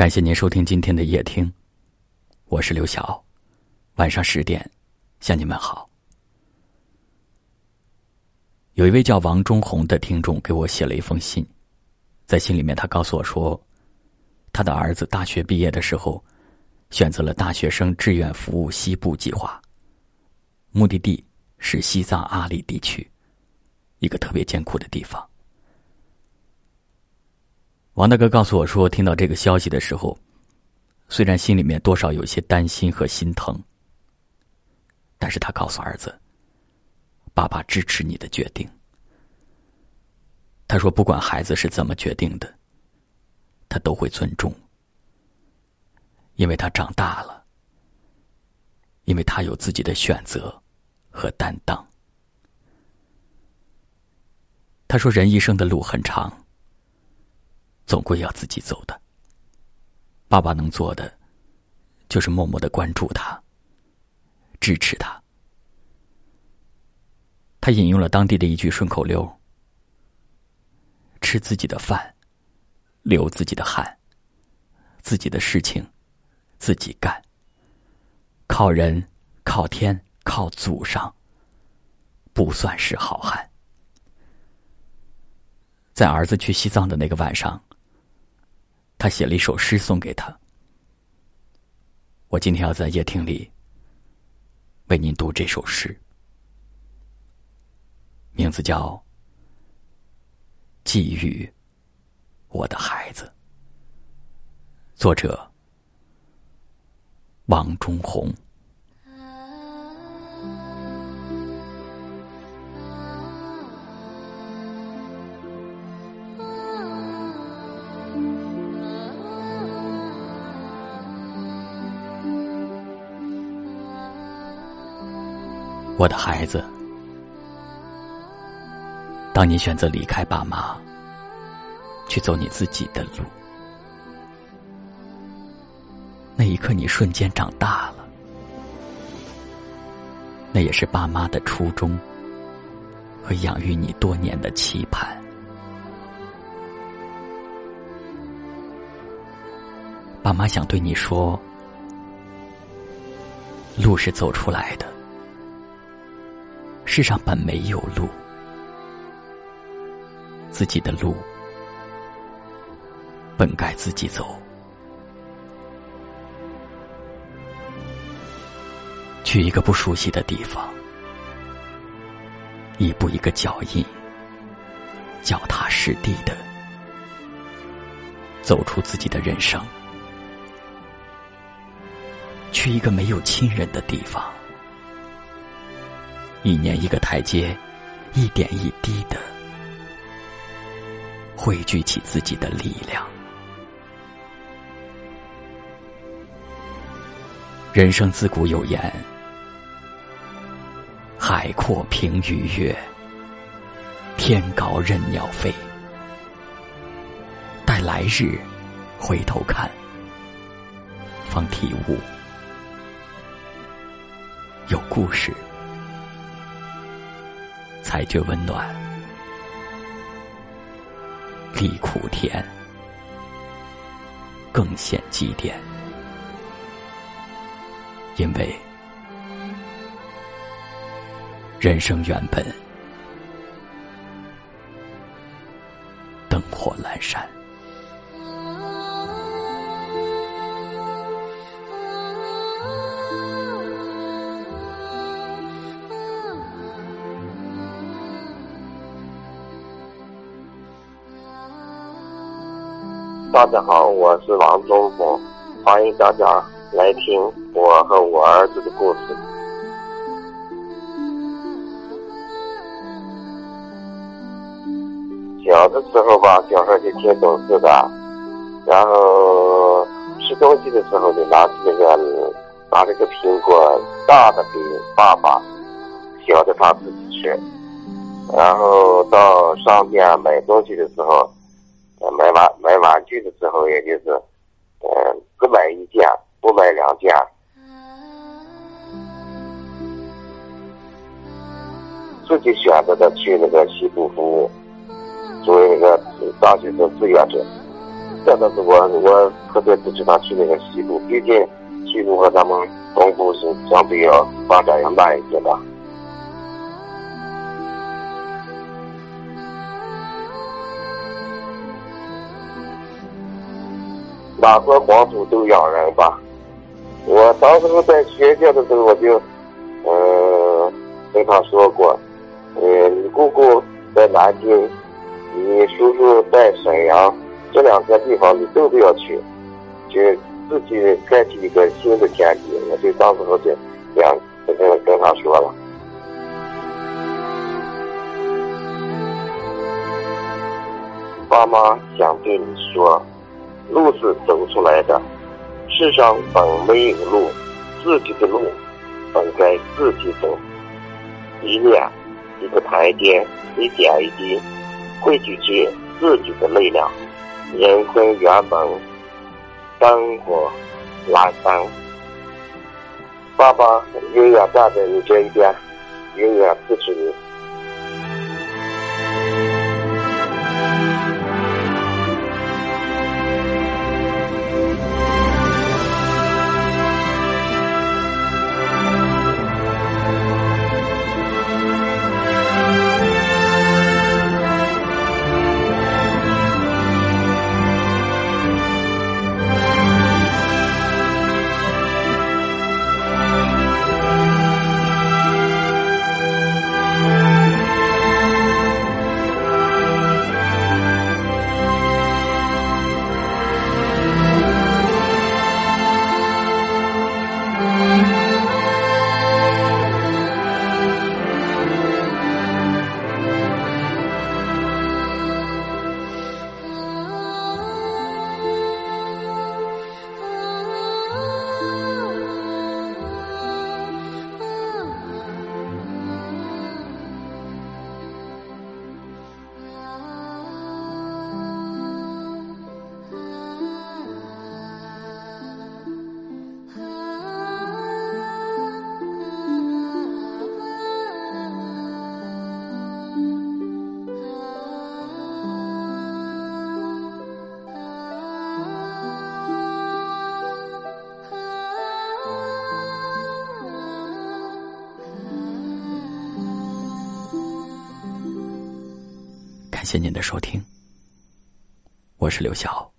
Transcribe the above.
感谢您收听今天的夜听，我是刘晓。晚上十点，向你们好。有一位叫王忠红的听众给我写了一封信，在信里面他告诉我说，他的儿子大学毕业的时候，选择了大学生志愿服务西部计划，目的地是西藏阿里地区，一个特别艰苦的地方。王大哥告诉我说，听到这个消息的时候，虽然心里面多少有些担心和心疼，但是他告诉儿子：“爸爸支持你的决定。”他说：“不管孩子是怎么决定的，他都会尊重，因为他长大了，因为他有自己的选择和担当。”他说：“人一生的路很长。”总归要自己走的。爸爸能做的，就是默默的关注他，支持他。他引用了当地的一句顺口溜：“吃自己的饭，流自己的汗，自己的事情自己干。靠人、靠天、靠祖上，不算是好汉。”在儿子去西藏的那个晚上。他写了一首诗送给他。我今天要在夜听里为您读这首诗，名字叫《寄予我的孩子》，作者王中红。我的孩子，当你选择离开爸妈，去走你自己的路，那一刻你瞬间长大了。那也是爸妈的初衷和养育你多年的期盼。爸妈想对你说：路是走出来的。世上本没有路，自己的路本该自己走。去一个不熟悉的地方，一步一个脚印，脚踏实地的走出自己的人生。去一个没有亲人的地方。一年一个台阶，一点一滴的汇聚起自己的力量。人生自古有言：“海阔凭鱼跃，天高任鸟飞。”待来日回头看，方体悟有故事。才觉温暖，历苦甜，更显积淀。因为人生原本灯火阑珊。大家好，我是王中峰，欢迎大家来听我和我儿子的故事。小的时候吧，小孩就挺懂事的，然后吃东西的时候就拿那个拿这个苹果，大的给爸爸，小的他自己吃。然后到商店买东西的时候。买玩买玩具的时候，也就是，嗯，只买一件，不买两件。自己选择的去那个西部服务，作为那个大学生志愿者。这倒是我我特别支持他去那个西部，毕竟西部和咱们东部是相对要发展要慢一些的。哪个黄土都养人吧。我当时在学校的时候，我就，嗯，跟他说过，嗯，你姑姑在南京，你叔叔在沈阳，这两个地方你都不要去，就自己开启一个新的天地。我就当时就这样跟跟他说了。爸妈想对你说。路是走出来的，世上本没有路，自己的路本该自己走。一念，一个台阶，一点一滴，汇聚起自己的力量。人生原本灯火阑珊，爸爸永远站在你这一边，永远支持你。感谢您的收听，我是刘晓。